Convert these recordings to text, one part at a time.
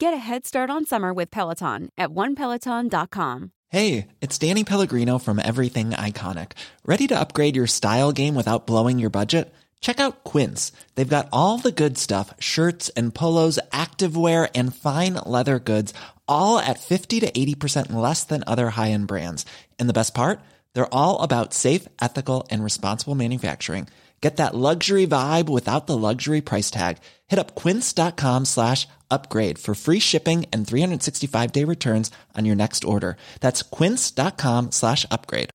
Get a head start on summer with Peloton at onepeloton.com. Hey, it's Danny Pellegrino from Everything Iconic. Ready to upgrade your style game without blowing your budget? Check out Quince. They've got all the good stuff shirts and polos, activewear, and fine leather goods, all at 50 to 80% less than other high end brands. And the best part? They're all about safe, ethical, and responsible manufacturing. Get that luxury vibe without the luxury price tag. Hit up quince.com slash upgrade for free shipping and 365 day returns on your next order. That's quince.com slash upgrade.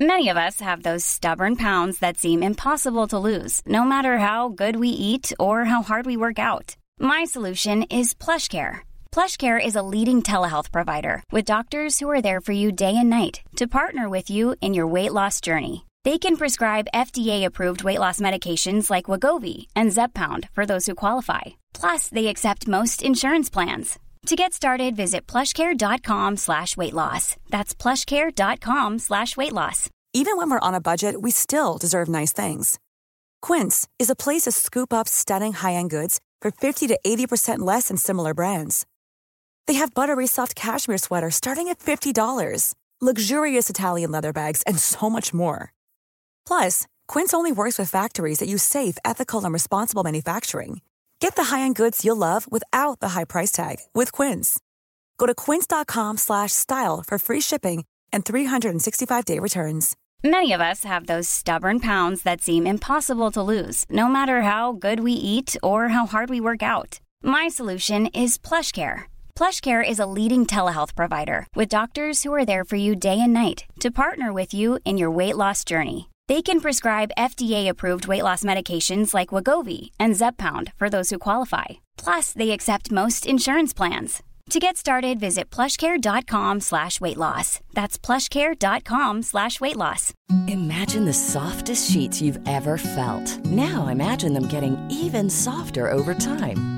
Many of us have those stubborn pounds that seem impossible to lose, no matter how good we eat or how hard we work out. My solution is PlushCare. PlushCare is a leading telehealth provider with doctors who are there for you day and night to partner with you in your weight loss journey. They can prescribe FDA-approved weight loss medications like Wagovi and Zepbound for those who qualify. Plus, they accept most insurance plans. To get started, visit plushcare.com slash weight loss. That's plushcare.com slash weight loss. Even when we're on a budget, we still deserve nice things. Quince is a place to scoop up stunning high-end goods for 50 to 80% less than similar brands. They have buttery soft cashmere sweaters starting at $50, luxurious Italian leather bags, and so much more. Plus, Quince only works with factories that use safe, ethical, and responsible manufacturing. Get the high-end goods you'll love without the high price tag with Quince. Go to quince.com/style for free shipping and 365-day returns. Many of us have those stubborn pounds that seem impossible to lose, no matter how good we eat or how hard we work out. My solution is PlushCare. PlushCare is a leading telehealth provider with doctors who are there for you day and night to partner with you in your weight loss journey. They can prescribe FDA-approved weight loss medications like Wagovi and Zepbound for those who qualify. Plus, they accept most insurance plans. To get started, visit plushcare.com slash weight loss. That's plushcare.com slash weight loss. Imagine the softest sheets you've ever felt. Now imagine them getting even softer over time.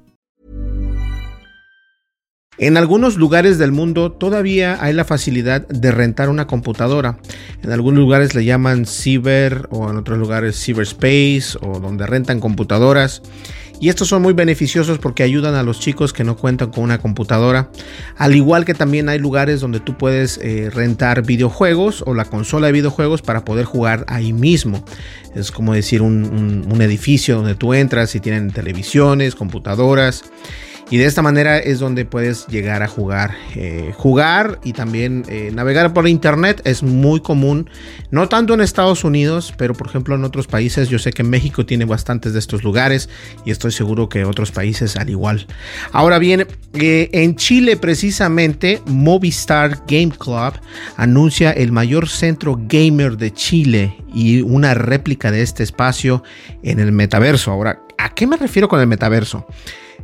En algunos lugares del mundo todavía hay la facilidad de rentar una computadora. En algunos lugares le llaman ciber o en otros lugares cyberspace o donde rentan computadoras. Y estos son muy beneficiosos porque ayudan a los chicos que no cuentan con una computadora. Al igual que también hay lugares donde tú puedes eh, rentar videojuegos o la consola de videojuegos para poder jugar ahí mismo. Es como decir un, un, edificio donde tú entras y tienen televisiones, computadoras. Y de esta manera es donde puedes llegar a jugar. Eh, jugar y también eh, navegar por internet es muy común. No tanto en Estados Unidos, pero por ejemplo en otros países. Yo sé que México tiene bastantes de estos lugares y estoy seguro que otros países al igual. Ahora bien, eh, en Chile precisamente Movistar Game Club anuncia el mayor centro gamer de Chile y una réplica de este espacio en el metaverso. Ahora, ¿a qué me refiero con el metaverso?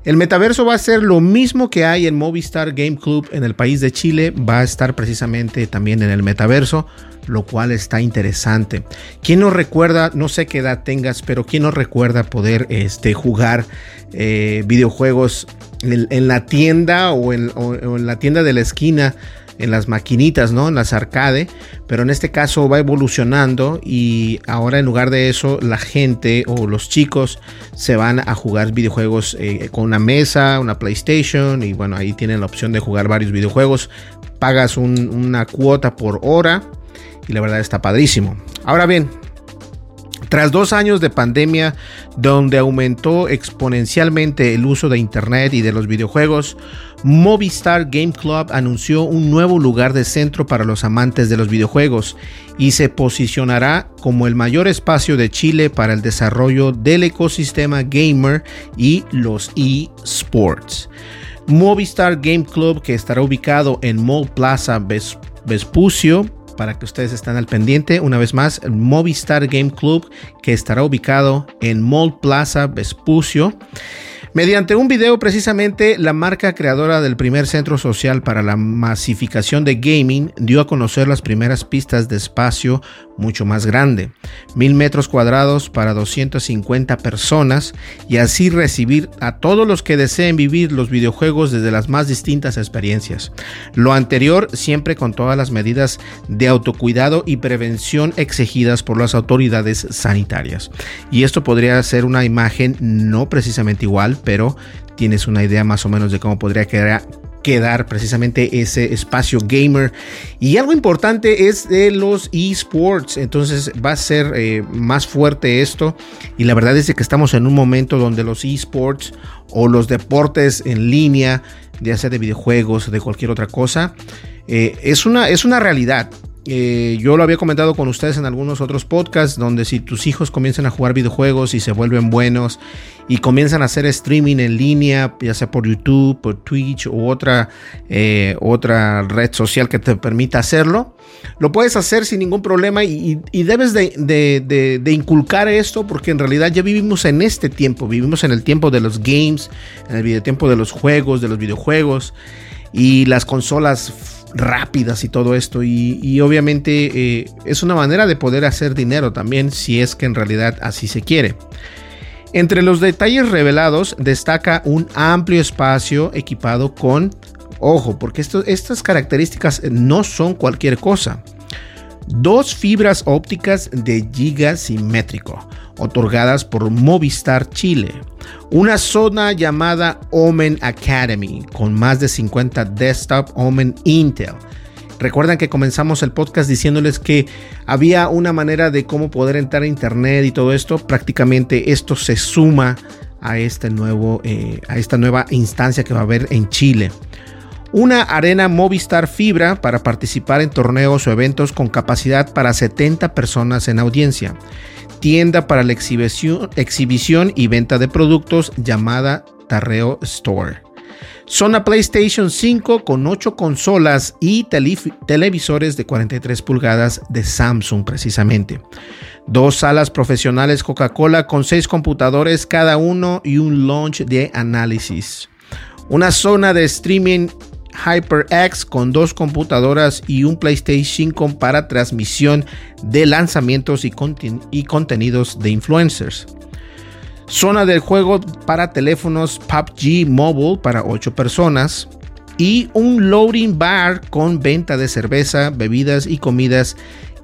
El metaverso va a ser lo mismo que hay en Movistar Game Club en el país de Chile, va a estar precisamente también en el metaverso, lo cual está interesante. ¿Quién nos recuerda, no sé qué edad tengas, pero quién nos recuerda poder este, jugar eh, videojuegos en, la tienda o en, o, o en la tienda de la esquina? En las maquinitas, ¿no? En las arcade, pero en este caso va evolucionando y ahora en lugar de eso la gente o los chicos se van a jugar videojuegos eh, con una mesa, una PlayStation y bueno, ahí tienen la opción de jugar varios videojuegos, pagas un, una cuota por hora y la verdad está padrísimo. Ahora bien, Tras dos años de pandemia, donde aumentó exponencialmente el uso de Internet y de los videojuegos, Movistar Game Club anunció un nuevo lugar de centro para los amantes de los videojuegos y se posicionará como el mayor espacio de Chile para el desarrollo del ecosistema gamer y los eSports. Movistar Game Club, que estará ubicado en Mall Plaza Vespucio, para que ustedes estén al pendiente. Una vez más, Movistar Game Club que estará ubicado en Mall Plaza Vespucio. Mediante un video precisamente, la marca creadora del primer centro social para la masificación de gaming dio a conocer las primeras pistas de espacio mucho más grande, mil metros cuadrados para 250 personas y así recibir a todos los que deseen vivir los videojuegos desde las más distintas experiencias. Lo anterior siempre con todas las medidas de autocuidado y prevención exigidas por las autoridades sanitarias. Y esto podría ser una imagen no precisamente igual, pero tienes una idea más o menos de cómo podría quedar, quedar precisamente ese espacio gamer. Y algo importante es de los esports. Entonces va a ser eh, más fuerte esto. Y la verdad es que estamos en un momento donde los esports o los deportes en línea, ya sea de videojuegos o de cualquier otra cosa, eh, es, una, es una realidad. Eh, yo lo había comentado con ustedes en algunos otros podcasts, donde si tus hijos comienzan a jugar videojuegos y se vuelven buenos y comienzan a hacer streaming en línea, ya sea por YouTube, por Twitch u otra, eh, otra red social que te permita hacerlo, lo puedes hacer sin ningún problema y, debes de, inculcar esto porque en realidad ya vivimos en este tiempo, vivimos en el tiempo de los games, en el tiempo de los juegos, de los videojuegos y las consolas rápidas y todo esto. Y, obviamente eh, es una manera de poder hacer dinero también si es que en realidad así se quiere. Entre los detalles revelados destaca un amplio espacio equipado con, ojo, porque estas características no son cualquier cosa. Dos fibras ópticas de giga simétrico, otorgadas por Movistar Chile una zona llamada Omen Academy con más de 50 desktop Omen Intel. Recuerdan que comenzamos el podcast diciéndoles que había una manera de cómo poder entrar a internet y todo esto. Prácticamente esto se suma a, este nuevo, eh, a esta nueva instancia que va a haber en Chile. Una arena Movistar Fibra para participar en torneos o eventos con capacidad para 70 personas en audiencia tienda para la exhibición, exhibición y venta de productos llamada Tarreo Store. Zona PlayStation 5 con 8 consolas y televisores de 43 pulgadas de Samsung precisamente. Dos salas profesionales Coca-Cola con 6 computadores cada uno y un launch de análisis. Una zona de streaming HyperX con dos computadoras y un PlayStation 5 para transmisión de lanzamientos y, y contenidos de influencers. Zona del juego para teléfonos PUBG Mobile para 8 personas. Y un loading bar con venta de cerveza, bebidas y comidas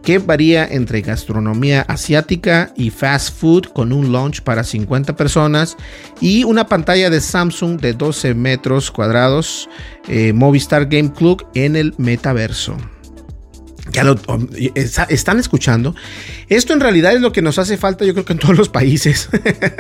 que varía entre gastronomía asiática y fast food con un lunch para 50 personas y una pantalla de Samsung de 12 metros cuadrados eh, Movistar Game Club en el metaverso ya lo están escuchando. Esto en realidad es lo que nos hace falta, yo creo que en todos los países.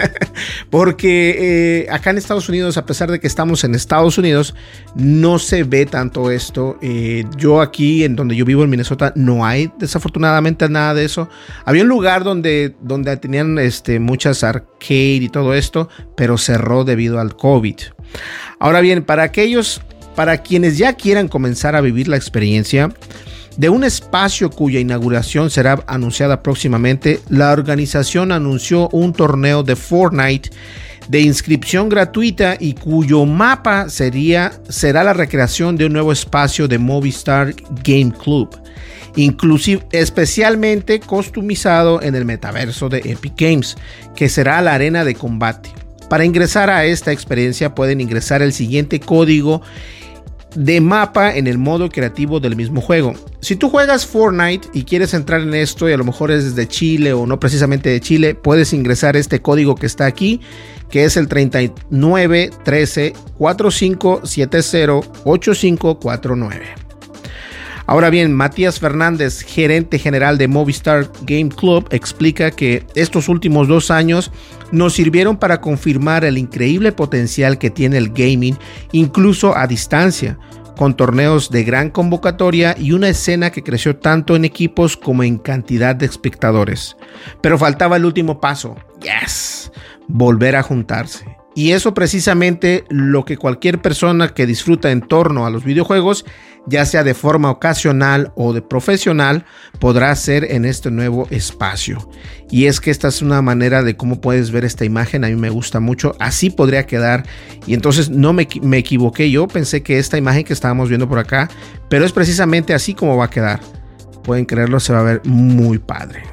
Porque eh, acá en Estados Unidos, a pesar de que estamos en Estados Unidos, no se ve tanto esto. Eh, yo aquí, en donde yo vivo en Minnesota, no hay desafortunadamente nada de eso. Había un lugar donde, donde tenían este, muchas arcade y todo esto, pero cerró debido al COVID. Ahora bien, para aquellos, para quienes ya quieran comenzar a vivir la experiencia, de un espacio cuya inauguración será anunciada próximamente, la organización anunció un torneo de Fortnite de inscripción gratuita y cuyo mapa sería, será la recreación de un nuevo espacio de Movistar Game Club, inclusive especialmente customizado en el metaverso de Epic Games, que será la arena de combate. Para ingresar a esta experiencia pueden ingresar el siguiente código de mapa en el modo creativo del mismo juego. Si tú juegas Fortnite y quieres entrar en esto y a lo mejor es de Chile o no precisamente de Chile, puedes ingresar este código que está aquí, que es el 3913 4570 8549. Ahora bien, Matías Fernández, gerente general de Movistar Game Club, explica que estos últimos dos años nos sirvieron para confirmar el increíble potencial que tiene el gaming, incluso a distancia con torneos de gran convocatoria y una escena que creció tanto en equipos como en cantidad de espectadores. Pero faltaba el último paso, yes, volver a juntarse. Y eso precisamente lo que cualquier persona que disfruta en torno a los videojuegos, ya sea de forma ocasional o de profesional, podrá hacer en este nuevo espacio. Y es que esta es una manera de cómo puedes ver esta imagen, a mí me gusta mucho, así podría quedar. Y entonces no me, me equivoqué, yo pensé que esta imagen que estábamos viendo por acá, pero es precisamente así como va a quedar. Pueden creerlo, se va a ver muy padre.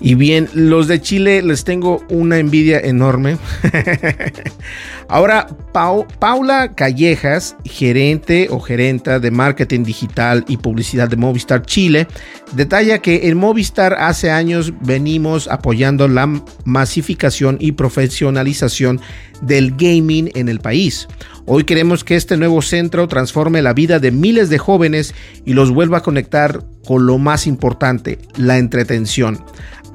Y bien, los de Chile les tengo una envidia enorme. Ahora, Paula Callejas, gerente o gerenta de marketing digital y publicidad de Movistar Chile, detalla que en Movistar hace años venimos apoyando la masificación y profesionalización del gaming en el país. Hoy queremos que este nuevo centro transforme la vida de miles de jóvenes y los vuelva a conectar con lo más importante, la entretención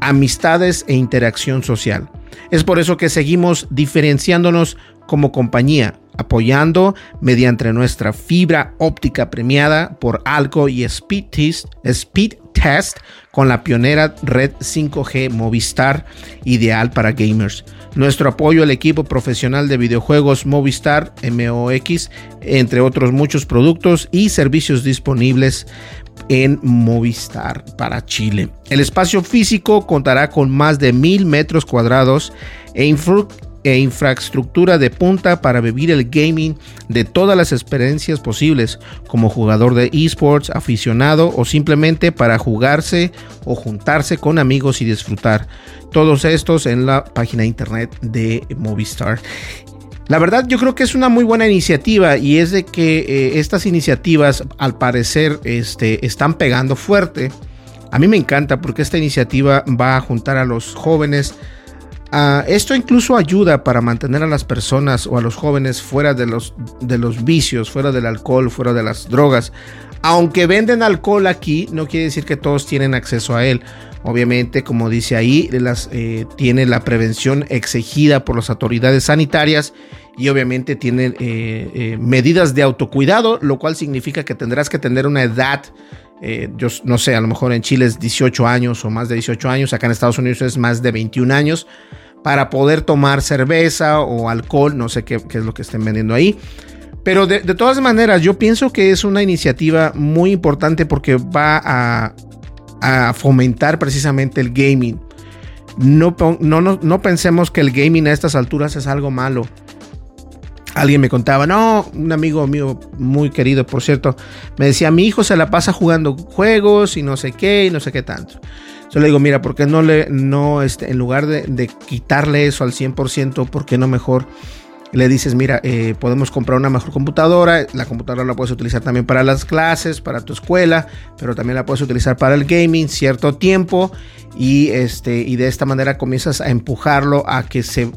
amistades e interacción social. Es por eso que seguimos diferenciándonos como compañía, apoyando mediante nuestra fibra óptica premiada por Alco y Speed Test, Speed Test con la pionera red 5G Movistar, ideal para gamers. Nuestro apoyo al equipo profesional de videojuegos Movistar MOX, entre otros muchos productos y servicios disponibles en Movistar para Chile. El espacio físico contará con más de mil metros cuadrados e, e, infraestructura de punta para vivir el gaming de todas las experiencias posibles, como jugador de esports, aficionado o simplemente para jugarse o juntarse con amigos y disfrutar. Todos estos en la página internet de Movistar. La verdad yo creo que es una muy buena iniciativa y es de que eh, estas iniciativas al parecer este, están pegando fuerte. A mí me encanta porque esta iniciativa va a juntar a los jóvenes. Esto incluso ayuda para mantener a las personas o a los jóvenes fuera de los, de los vicios, fuera del alcohol, fuera de las drogas. Aunque venden alcohol aquí, no quiere decir que todos tienen acceso a él. Obviamente, como dice ahí, las, eh, tiene la prevención exigida por las autoridades sanitarias y obviamente tiene eh, eh, medidas de autocuidado, lo cual significa que tendrás que tener una edad, yo no sé, a lo mejor en Chile es 18 años o más de 18 años, acá en Estados Unidos es más de 21 años, para poder tomar cerveza o alcohol, no sé qué, es lo que estén vendiendo ahí. Pero de, todas maneras, yo pienso que es una iniciativa muy importante porque va a, fomentar precisamente el gaming. No, no, no, pensemos que el gaming a estas alturas es algo malo. Alguien me contaba, no, un amigo mío muy querido, por cierto, me decía, mi hijo se la pasa jugando juegos y no sé qué y no sé qué tanto. Yo le digo, mira, ¿por qué no le, no, este, en lugar de, de quitarle eso al 100%, ¿por qué no mejor le dices, mira, eh, podemos comprar una mejor computadora, la computadora la puedes utilizar también para las clases, para tu escuela, pero también la puedes utilizar para el gaming cierto tiempo y, este, y de esta manera comienzas a empujarlo a que se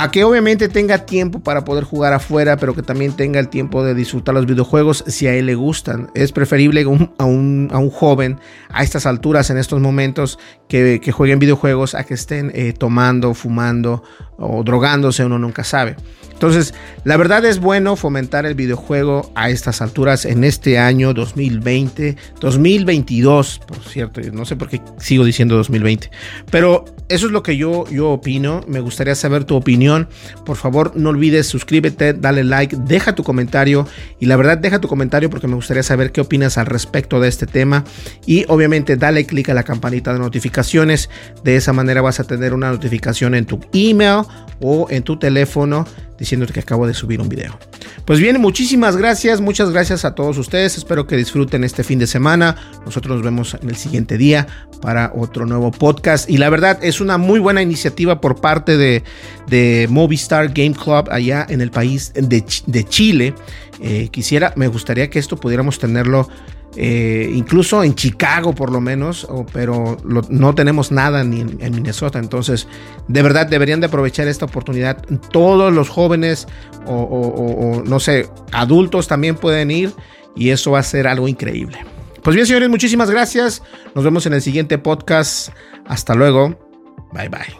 a que obviamente tenga tiempo para poder jugar afuera, pero que también tenga el tiempo de disfrutar los videojuegos si a él le gustan. Es preferible a, un, joven a estas alturas, en estos momentos, que, jueguen videojuegos a que estén eh, tomando, fumando o drogándose, uno nunca sabe. Entonces, la verdad es bueno fomentar el videojuego a estas alturas en este año 2020, 2022, por cierto, no sé por qué sigo diciendo 2020, pero eso es lo que yo, yo opino, me gustaría saber tu opinión, por favor no olvides suscríbete, dale like, deja tu comentario y la verdad deja tu comentario porque me gustaría saber qué opinas al respecto de este tema y obviamente dale click a la campanita de notificaciones, de esa manera vas a tener una notificación en tu email o en tu teléfono diciéndote que acabo de subir un video. Pues bien, muchísimas gracias, muchas gracias a todos ustedes. Espero que disfruten este fin de semana. Nosotros nos vemos en el siguiente día para otro nuevo podcast. Y la verdad es una muy buena iniciativa por parte de, de Movistar Game Club allá en el país de, de Chile. Eh, quisiera, me gustaría que esto pudiéramos tenerlo eh, incluso en Chicago por lo menos, pero no tenemos nada ni en, Minnesota. Entonces, de verdad deberían de aprovechar esta oportunidad. Todos los jóvenes o, no sé, adultos también pueden ir y eso va a ser algo increíble. Pues bien, señores, muchísimas gracias. Nos vemos en el siguiente podcast. Hasta luego. Bye bye.